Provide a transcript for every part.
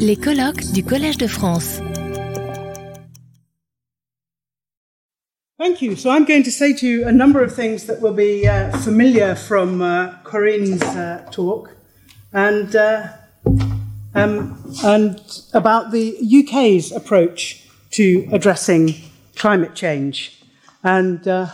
Les colloques du Collège de France. Thank you. So I'm going to say to you a number of things that will be uh, familiar from uh, Corinne's uh, talk, and uh, um, and about the UK's approach to addressing climate change. And uh,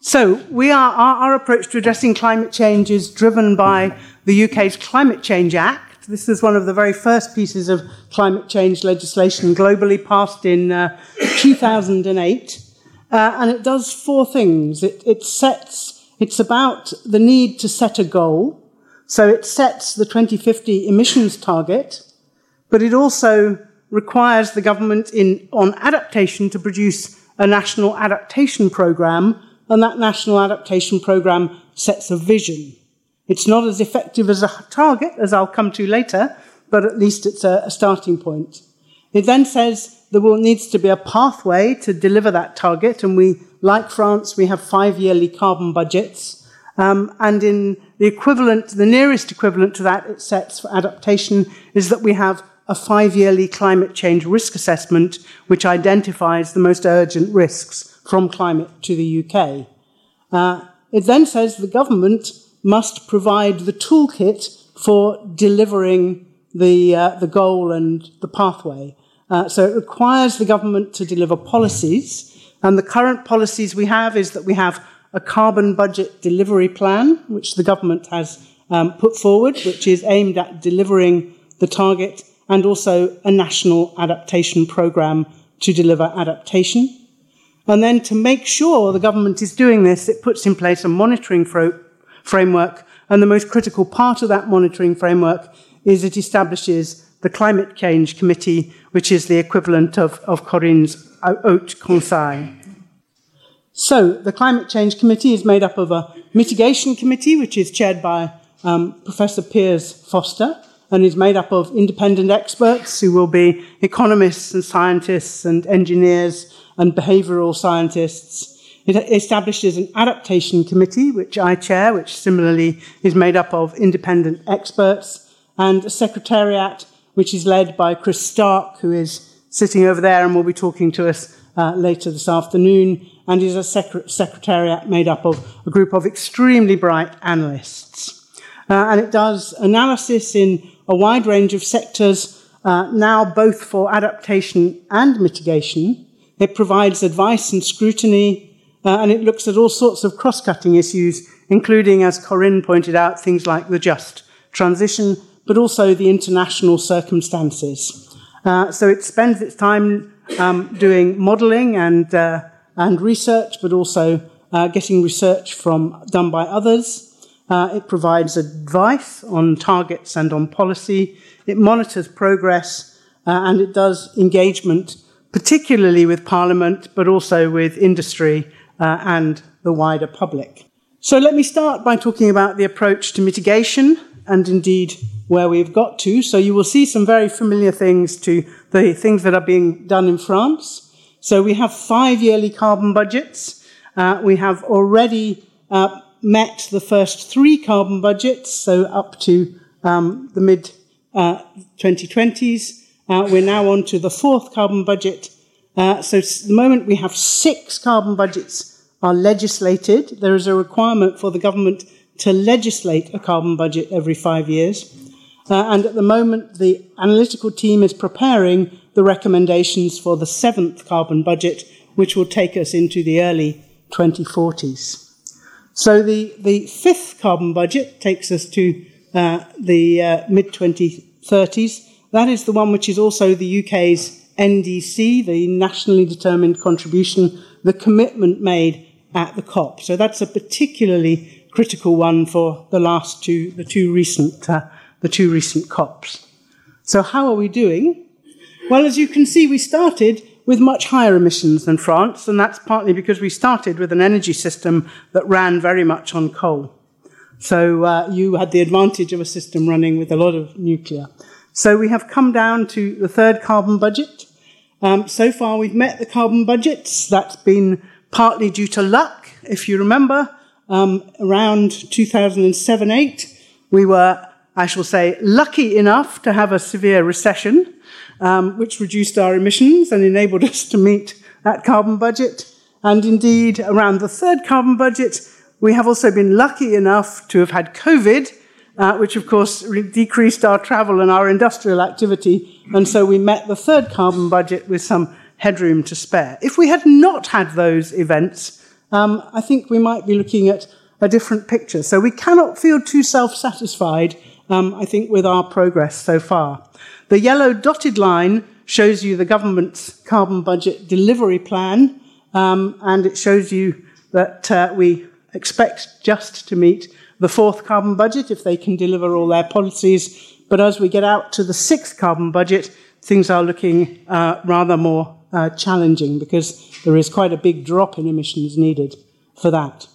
so we are our, our approach to addressing climate change is driven by the UK's Climate Change Act this is one of the very first pieces of climate change legislation globally passed in uh, 2008. Uh, and it does four things. It, it sets, it's about the need to set a goal. So it sets the 2050 emissions target, but it also requires the government in, on adaptation to produce a national adaptation program, and that national adaptation program sets a vision. It's not as effective as a target, as I'll come to later, but at least it's a, a starting point. It then says there will, needs to be a pathway to deliver that target, and we, like France, we have five yearly carbon budgets. Um, and in the equivalent, the nearest equivalent to that it sets for adaptation is that we have a five yearly climate change risk assessment, which identifies the most urgent risks from climate to the UK. Uh, it then says the government must provide the toolkit for delivering the, uh, the goal and the pathway. Uh, so it requires the government to deliver policies. And the current policies we have is that we have a carbon budget delivery plan, which the government has um, put forward, which is aimed at delivering the target, and also a national adaptation program to deliver adaptation. And then to make sure the government is doing this, it puts in place a monitoring fro- framework. And the most critical part of that monitoring framework is it establishes the Climate Change Committee, which is the equivalent of, of Corinne's Haut Conseil. So, the Climate Change Committee is made up of a mitigation committee, which is chaired by um, Professor Piers Forster, and is made up of independent experts who will be economists and scientists and engineers and behavioral scientists it establishes an adaptation committee, which I chair, which similarly is made up of independent experts, and a secretariat, which is led by Chris Stark, who is sitting over there and will be talking to us uh, later this afternoon, and is a sec- secretariat made up of a group of extremely bright analysts. Uh, and it does analysis in a wide range of sectors, uh, now both for adaptation and mitigation. It provides advice and scrutiny uh, and it looks at all sorts of cross cutting issues, including, as Corinne pointed out, things like the just transition, but also the international circumstances. Uh, so it spends its time um, doing modelling and, uh, and research, but also uh, getting research from, done by others. Uh, it provides advice on targets and on policy. It monitors progress, uh, and it does engagement, particularly with Parliament, but also with industry uh, and the wider public. So let me start by talking about the approach to mitigation and indeed where we've got to. So you will see some very familiar things to the things that are being done in France. So we have five yearly carbon budgets. Uh, we have already uh, met the first three carbon budgets, so up to um, the mid uh, 2020s. Uh, we're now on to the fourth carbon budget, uh, so at the moment we have six carbon budgets are legislated. There is a requirement for the government to legislate a carbon budget every five years. Uh, and at the moment, the analytical team is preparing the recommendations for the seventh carbon budget, which will take us into the early 2040s. So the, the fifth carbon budget takes us to uh, the uh, mid 2030s. That is the one which is also the UK's NDC, the nationally determined contribution, the commitment made at the COP. So that's a particularly critical one for the last two, the two recent, uh, the two recent COPs. So how are we doing? Well, as you can see, we started with much higher emissions than France, and that's partly because we started with an energy system that ran very much on coal. So uh, you had the advantage of a system running with a lot of nuclear. So we have come down to the third carbon budget. Um, so far, we've met the carbon budgets. That's been partly due to luck. If you remember, um, around 2007 8, we were I shall say, lucky enough to have a severe recession, um, which reduced our emissions and enabled us to meet that carbon budget. And indeed, around the third carbon budget, we have also been lucky enough to have had COVID, uh, which of course decreased our travel and our industrial activity. And so we met the third carbon budget with some headroom to spare. If we had not had those events, um, I think we might be looking at a different picture. So we cannot feel too self satisfied, um, I think, with our progress so far. The yellow dotted line shows you the government's carbon budget delivery plan, um, and it shows you that uh, we expect just to meet the fourth carbon budget if they can deliver all their policies. But as we get out to the sixth carbon budget, things are looking uh, rather more uh, challenging because there is quite a big drop in emissions needed for that.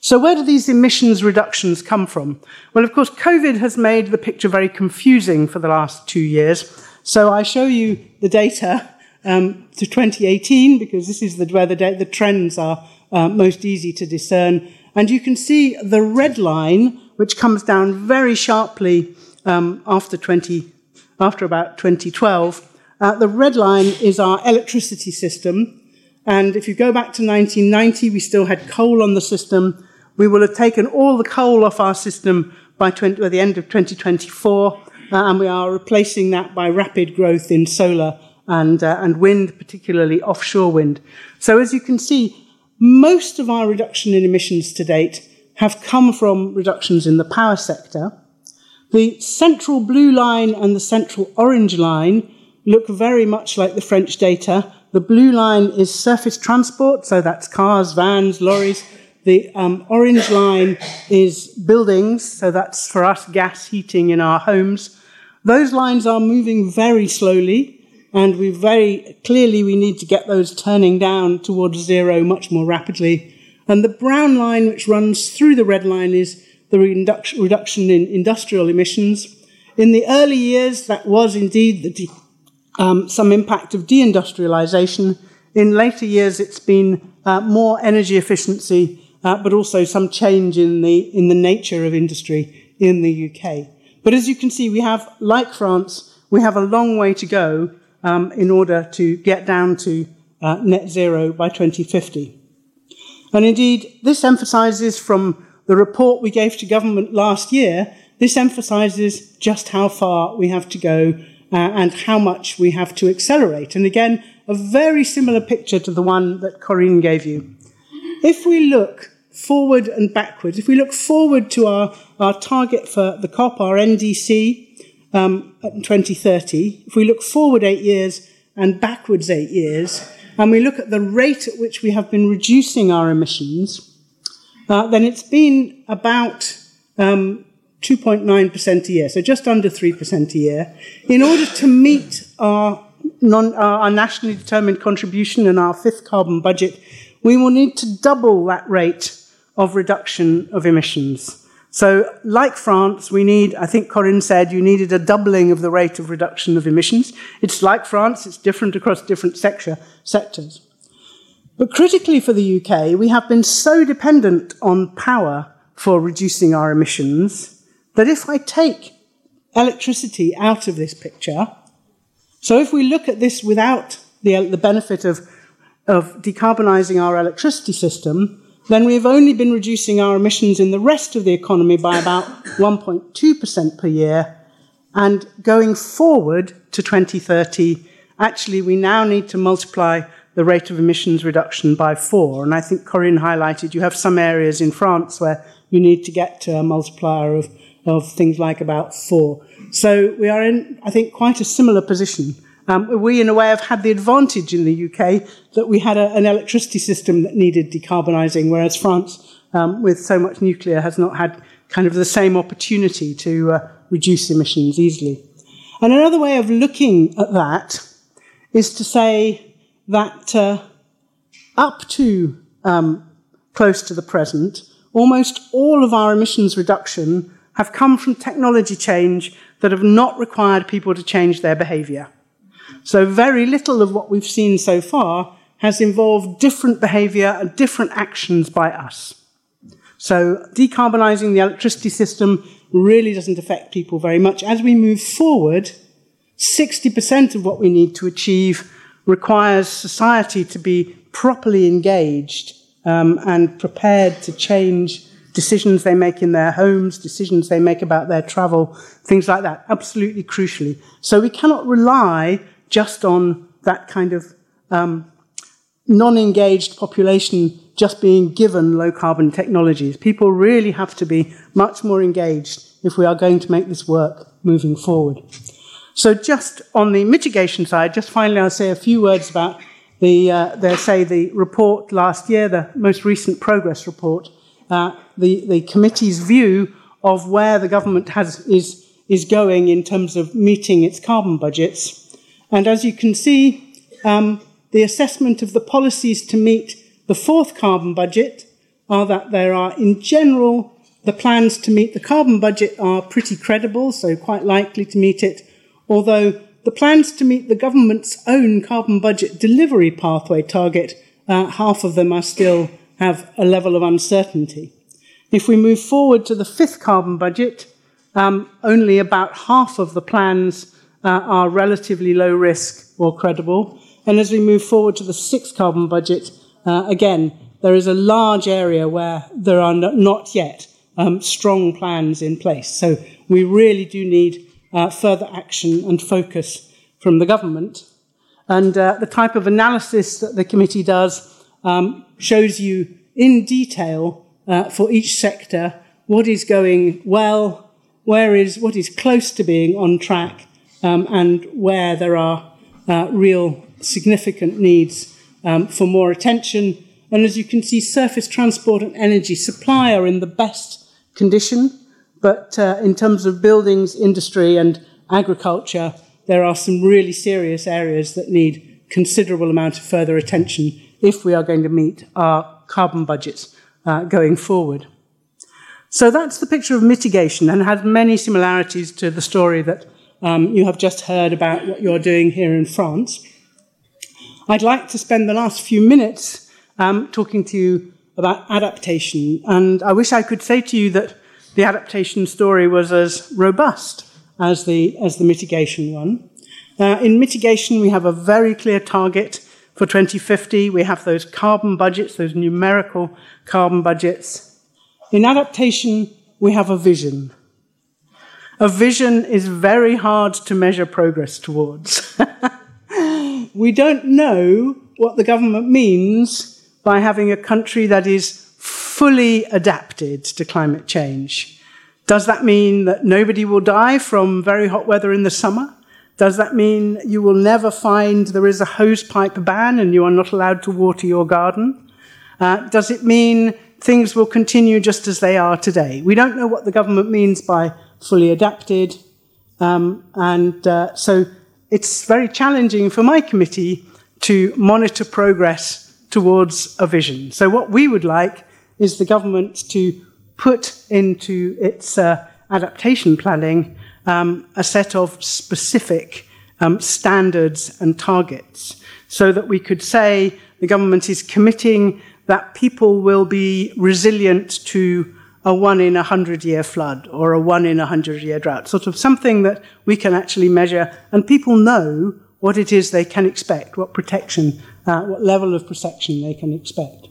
So, where do these emissions reductions come from? Well, of course, COVID has made the picture very confusing for the last two years. So, I show you the data um, to 2018 because this is the, where the, the trends are uh, most easy to discern. And you can see the red line, which comes down very sharply um, after, 20, after about 2012. Uh, the red line is our electricity system. And if you go back to 1990, we still had coal on the system. We will have taken all the coal off our system by, 20, by the end of 2024, uh, and we are replacing that by rapid growth in solar and, uh, and wind, particularly offshore wind. So as you can see, most of our reduction in emissions to date have come from reductions in the power sector. The central blue line and the central orange line look very much like the French data. The blue line is surface transport, so that's cars, vans, lorries. The um, orange line is buildings, so that's for us gas heating in our homes. Those lines are moving very slowly, and we very clearly we need to get those turning down towards zero much more rapidly. And the brown line, which runs through the red line, is the reduction in industrial emissions. In the early years, that was indeed the um, some impact of deindustrialization. In later years, it's been uh, more energy efficiency, uh, but also some change in the, in the nature of industry in the UK. But as you can see, we have, like France, we have a long way to go um, in order to get down to uh, net zero by 2050. And indeed, this emphasizes from the report we gave to government last year, this emphasizes just how far we have to go uh, and how much we have to accelerate. And again, a very similar picture to the one that Corinne gave you. If we look forward and backwards, if we look forward to our, our target for the COP, our NDC, um, in 2030, if we look forward eight years and backwards eight years, and we look at the rate at which we have been reducing our emissions, uh, then it's been about um, 2.9% a year, so just under 3% a year, in order to meet our, non, our nationally determined contribution and our fifth carbon budget, we will need to double that rate of reduction of emissions. So, like France, we need, I think Corinne said, you needed a doubling of the rate of reduction of emissions. It's like France, it's different across different sector, sectors. But critically for the UK, we have been so dependent on power for reducing our emissions that if I take electricity out of this picture, so if we look at this without the, the benefit of, of decarbonising our electricity system, then we've only been reducing our emissions in the rest of the economy by about 1.2% per year. And going forward to 2030, actually, we now need to multiply the rate of emissions reduction by four. And I think Corinne highlighted you have some areas in France where you need to get to a multiplier of of things like about four. So we are in, I think, quite a similar position. Um, we, in a way, have had the advantage in the UK that we had a, an electricity system that needed decarbonising, whereas France, um, with so much nuclear, has not had kind of the same opportunity to uh, reduce emissions easily. And another way of looking at that is to say that uh, up to um, close to the present, almost all of our emissions reduction have come from technology change that have not required people to change their behavior. So, very little of what we've seen so far has involved different behavior and different actions by us. So decarbonising the electricity system really doesn't affect people very much. As we move forward, 60% of what we need to achieve requires society to be properly engaged um, and prepared to change decisions they make in their homes, decisions they make about their travel, things like that, absolutely crucially. So we cannot rely just on that kind of um, non engaged population just being given low carbon technologies. People really have to be much more engaged if we are going to make this work moving forward. So, just on the mitigation side, just finally, I'll say a few words about the, uh, the say, the report last year, the most recent progress report, uh, the, the committee's view of where the government has, is, is going in terms of meeting its carbon budgets. And as you can see, um, the assessment of the policies to meet the fourth carbon budget are that there are, in general, the plans to meet the carbon budget are pretty credible, so quite likely to meet it, although the plans to meet the government's own carbon budget delivery pathway target, uh, half of them are still have a level of uncertainty. If we move forward to the fifth carbon budget, um, only about half of the plans are relatively low risk or credible. And as we move forward to the sixth carbon budget, uh, again, there is a large area where there are not yet um, strong plans in place. So we really do need uh, further action and focus from the government. And uh, the type of analysis that the committee does um, shows you in detail uh, for each sector what is going well, where is what is close to being on track, um, and where there are uh, real significant needs um, for more attention. And as you can see, surface transport and energy supply are in the best condition. But uh, in terms of buildings, industry, and agriculture, there are some really serious areas that need considerable amount of further attention if we are going to meet our carbon budgets uh, going forward. So that's the picture of mitigation and has many similarities to the story that um, you have just heard about what you're doing here in France. I'd like to spend the last few minutes um, talking to you about adaptation, and I wish I could say to you that the adaptation story was as robust as the, as the mitigation one. Uh, in mitigation, we have a very clear target for 2050. We have those carbon budgets, those numerical carbon budgets. In adaptation, we have a vision. A vision is very hard to measure progress towards. we don't know what the government means by having a country that is fully adapted to climate change. Does that mean that nobody will die from very hot weather in the summer? Does that mean you will never find there is a hosepipe ban and you are not allowed to water your garden? Uh, does it mean things will continue just as they are today? We don't know what the government means by fully adapted. Um, and uh, so it's very challenging for my committee to monitor progress towards a vision. So, what we would like is the government to put into its uh, adaptation planning um, a set of specific um, standards and targets so that we could say the government is committing that people will be resilient to a one in a hundred year flood or a one in a hundred year drought, sort of something that we can actually measure and people know what it is they can expect, what protection, uh, what level of protection they can expect.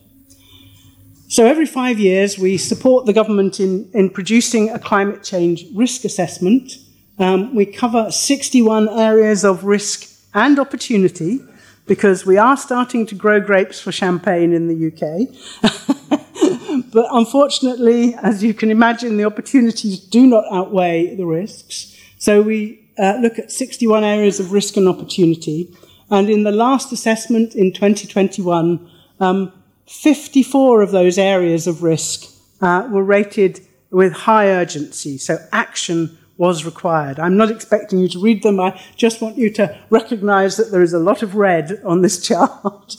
So every five years, we support the government in, in producing a climate change risk assessment. Um, we cover 61 areas of risk and opportunity because we are starting to grow grapes for champagne in the UK. but unfortunately, as you can imagine, the opportunities do not outweigh the risks. So we uh, look at 61 areas of risk and opportunity. And in the last assessment in 2021, um, 54 of those areas of risk uh, were rated with high urgency, so action was required. I'm not expecting you to read them, I just want you to recognize that there is a lot of red on this chart.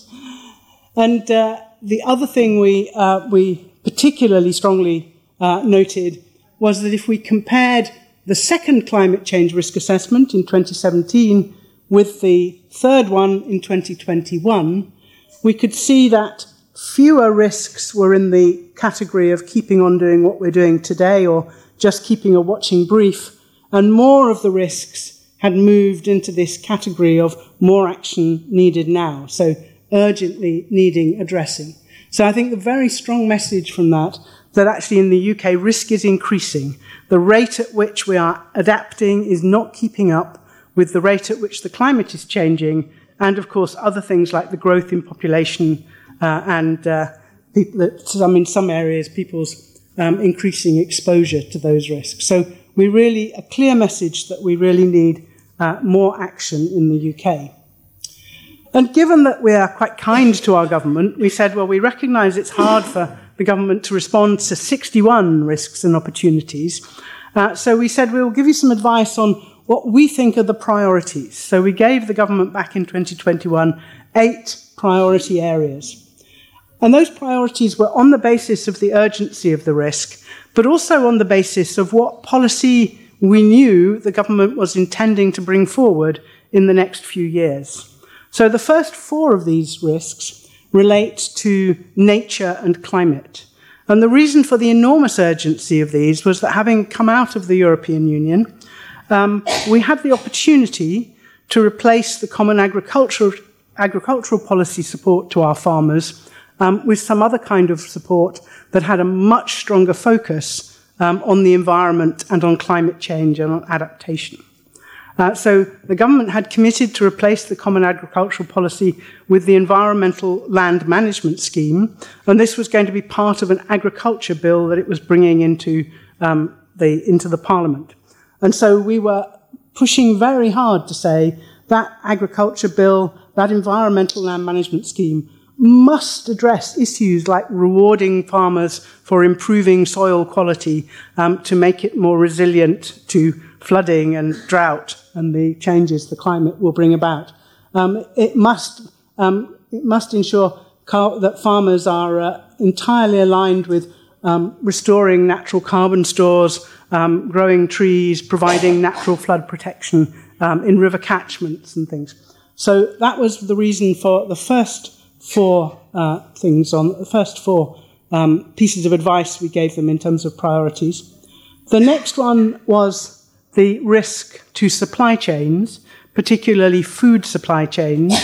and uh, the other thing we, uh, we particularly strongly uh, noted was that if we compared the second climate change risk assessment in 2017 with the third one in 2021, we could see that fewer risks were in the category of keeping on doing what we're doing today or just keeping a watching brief, and more of the risks had moved into this category of more action needed now, so urgently needing addressing. So I think the very strong message from that that actually in the UK risk is increasing. The rate at which we are adapting is not keeping up with the rate at which the climate is changing, and of course other things like the growth in population uh, and uh, people, some, in some areas people's um, increasing exposure to those risks. So we really a clear message that we really need uh, more action in the UK. And given that we are quite kind to our government, we said, well, we recognise it's hard for the government to respond to 61 risks and opportunities. Uh, so we said we'll give you some advice on what we think are the priorities. So we gave the government back in 2021 eight priority areas. And those priorities were on the basis of the urgency of the risk, but also on the basis of what policy we knew the government was intending to bring forward in the next few years. So the first four of these risks relate to nature and climate. And the reason for the enormous urgency of these was that having come out of the European Union, um, we had the opportunity to replace the common agricultural, agricultural policy support to our farmers um, with some other kind of support that had a much stronger focus um, on the environment and on climate change and on adaptation. Uh, so the government had committed to replace the Common Agricultural Policy with the Environmental Land Management Scheme, and this was going to be part of an agriculture bill that it was bringing into, um, the, into the Parliament. And so we were pushing very hard to say that agriculture bill, that environmental land management scheme, must address issues like rewarding farmers for improving soil quality um, to make it more resilient to flooding and drought and the changes the climate will bring about. Um, it, must, um, it must ensure that farmers are uh, entirely aligned with um, restoring natural carbon stores, um, growing trees, providing natural flood protection um, in river catchments and things. So that was the reason for the first four uh, things on the first four um, pieces of advice we gave them in terms of priorities. The next one was the risk to supply chains, particularly food supply chains.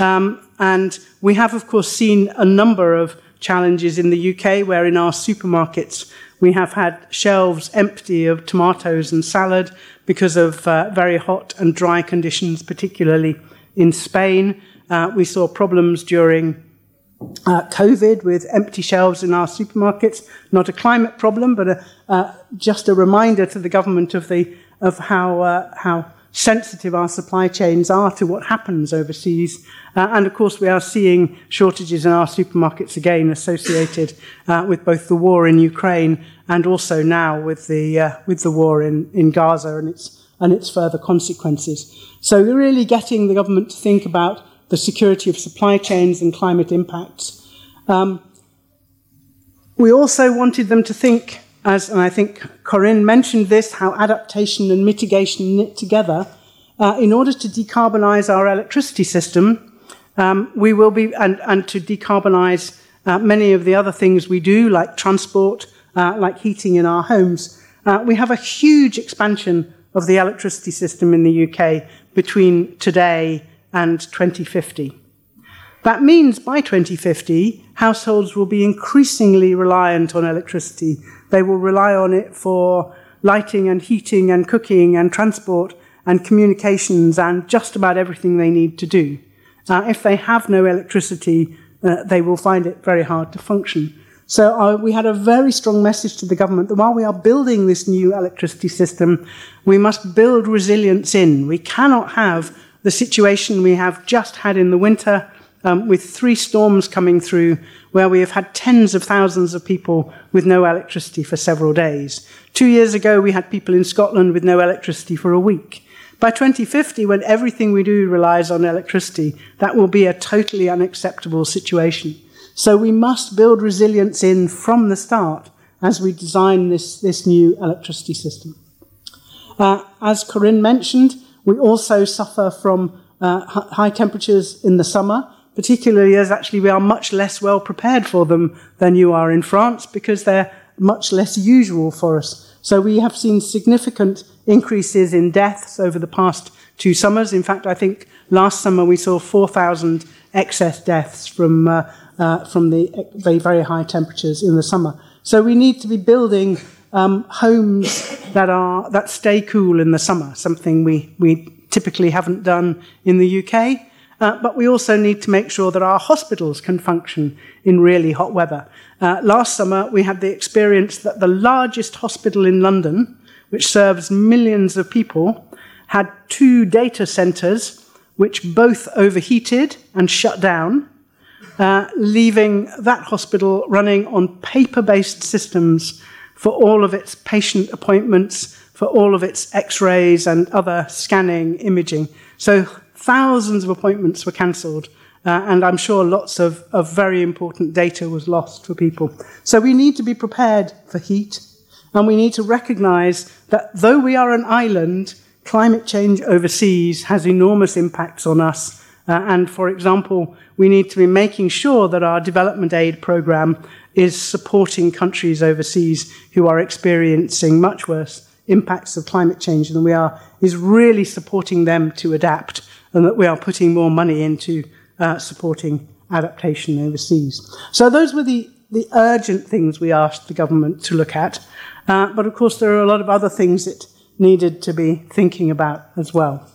Um, and we have, of course, seen a number of challenges in the UK where in our supermarkets we have had shelves empty of tomatoes and salad because of uh, very hot and dry conditions, particularly in Spain. Uh, we saw problems during uh, COVID with empty shelves in our supermarkets. Not a climate problem, but a, uh, just a reminder to the government of, the, of how, uh, how sensitive our supply chains are to what happens overseas. Uh, and of course, we are seeing shortages in our supermarkets again associated uh, with both the war in Ukraine and also now with the, uh, with the war in, in Gaza and its, and its further consequences. So, we're really getting the government to think about the security of supply chains and climate impacts. Um, we also wanted them to think as, and I think Corinne mentioned this, how adaptation and mitigation knit together. Uh, in order to decarbonize our electricity system, um, we will be, and, and to decarbonize uh, many of the other things we do, like transport, uh, like heating in our homes, uh, we have a huge expansion of the electricity system in the UK between today and 2050. That means by 2050, households will be increasingly reliant on electricity they will rely on it for lighting and heating and cooking and transport and communications and just about everything they need to do. Uh, if they have no electricity, uh, they will find it very hard to function. So uh, we had a very strong message to the government that while we are building this new electricity system, we must build resilience in. We cannot have the situation we have just had in the winter um, with three storms coming through where we have had tens of thousands of people with no electricity for several days. Two years ago, we had people in Scotland with no electricity for a week. By 2050, when everything we do relies on electricity, that will be a totally unacceptable situation. So we must build resilience in from the start as we design this, this new electricity system. Uh, as Corinne mentioned, we also suffer from uh, high temperatures in the summer particularly as actually we are much less well prepared for them than you are in France because they're much less usual for us. So we have seen significant increases in deaths over the past two summers. In fact, I think last summer we saw 4,000 excess deaths from, uh, uh, from the very, very high temperatures in the summer. So we need to be building um, homes that, are, that stay cool in the summer, something we, we typically haven't done in the UK. Uh, but we also need to make sure that our hospitals can function in really hot weather. Uh, last summer, we had the experience that the largest hospital in London, which serves millions of people, had two data centers which both overheated and shut down, uh, leaving that hospital running on paper based systems for all of its patient appointments, for all of its x rays and other scanning imaging. So thousands of appointments were cancelled. Uh, and I'm sure lots of, of very important data was lost for people. So we need to be prepared for heat, and we need to recognize that though we are an island, climate change overseas has enormous impacts on us. Uh, and for example, we need to be making sure that our development aid program is supporting countries overseas who are experiencing much worse impacts of climate change than we are, is really supporting them to adapt and that we are putting more money into uh, supporting adaptation overseas. So those were the, the urgent things we asked the government to look at. Uh, but of course, there are a lot of other things it needed to be thinking about as well.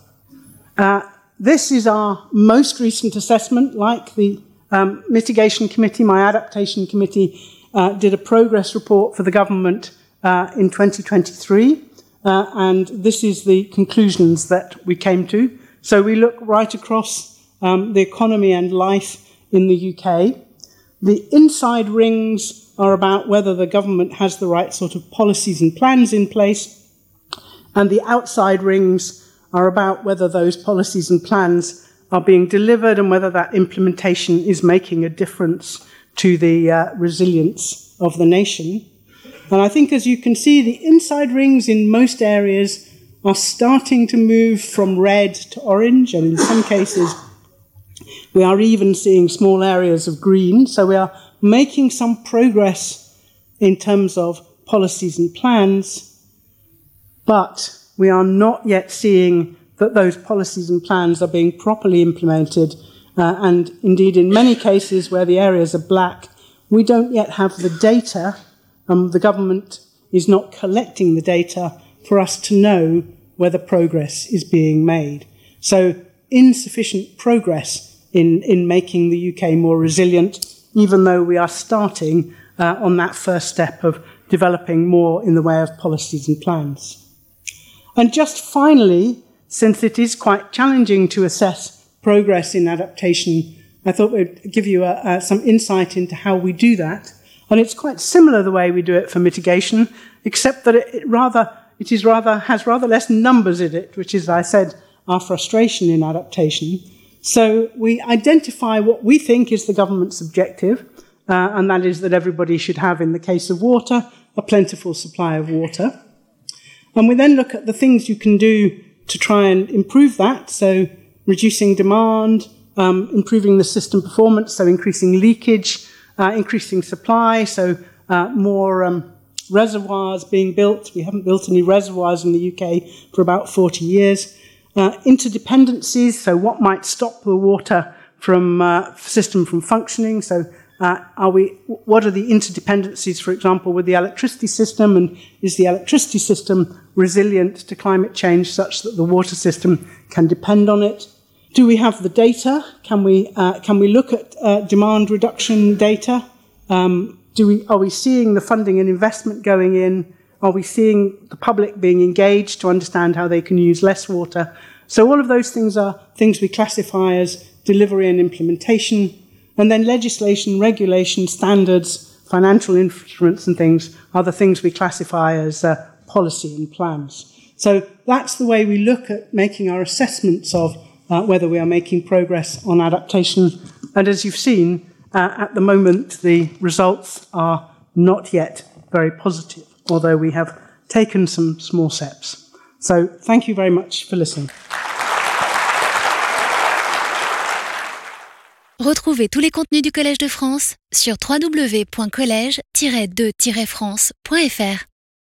Uh, this is our most recent assessment, like the um, mitigation committee, my adaptation committee uh, did a progress report for the government uh, in 2023, uh, and this is the conclusions that we came to. So we look right across um, the economy and life in the UK. The inside rings are about whether the government has the right sort of policies and plans in place, and the outside rings are about whether those policies and plans are being delivered and whether that implementation is making a difference to the uh, resilience of the nation. And I think, as you can see, the inside rings in most areas are starting to move from red to orange, and in some cases, we are even seeing small areas of green. So we are making some progress in terms of policies and plans, but we are not yet seeing that those policies and plans are being properly implemented. Uh, and indeed, in many cases where the areas are black, we don't yet have the data. Um, the government is not collecting the data for us to know whether progress is being made. So, insufficient progress in, in making the UK more resilient, even though we are starting uh, on that first step of developing more in the way of policies and plans. And just finally, since it is quite challenging to assess progress in adaptation, I thought we'd give you a, uh, uh, some insight into how we do that. And it's quite similar the way we do it for mitigation, except that it, it rather it is rather, has rather less numbers in it, which is, I said, our frustration in adaptation. So we identify what we think is the government's objective, uh, and that is that everybody should have, in the case of water, a plentiful supply of water. And we then look at the things you can do to try and improve that. So reducing demand, um, improving the system performance, so increasing leakage, uh, increasing supply, so uh, more um, reservoirs being built. We haven't built any reservoirs in the UK for about 40 years. Uh, interdependencies, so what might stop the water from uh, system from functioning. So uh, are we, what are the interdependencies, for example, with the electricity system, and is the electricity system resilient to climate change such that the water system can depend on it? Do we have the data? Can we, uh, can we look at uh, demand reduction data? Um, do we, are we seeing the funding and investment going in? Are we seeing the public being engaged to understand how they can use less water? So all of those things are things we classify as delivery and implementation. And then legislation, regulation, standards, financial instruments and things are the things we classify as uh, policy and plans. So that's the way we look at making our assessments of uh, whether we are making progress on adaptation. And as you've seen, uh, at the moment, the results are not yet very positive, although we have taken some small steps. So, thank you very much for listening. Retrouvez tous les contenus du Collège de France sur www.colège-2-france.fr.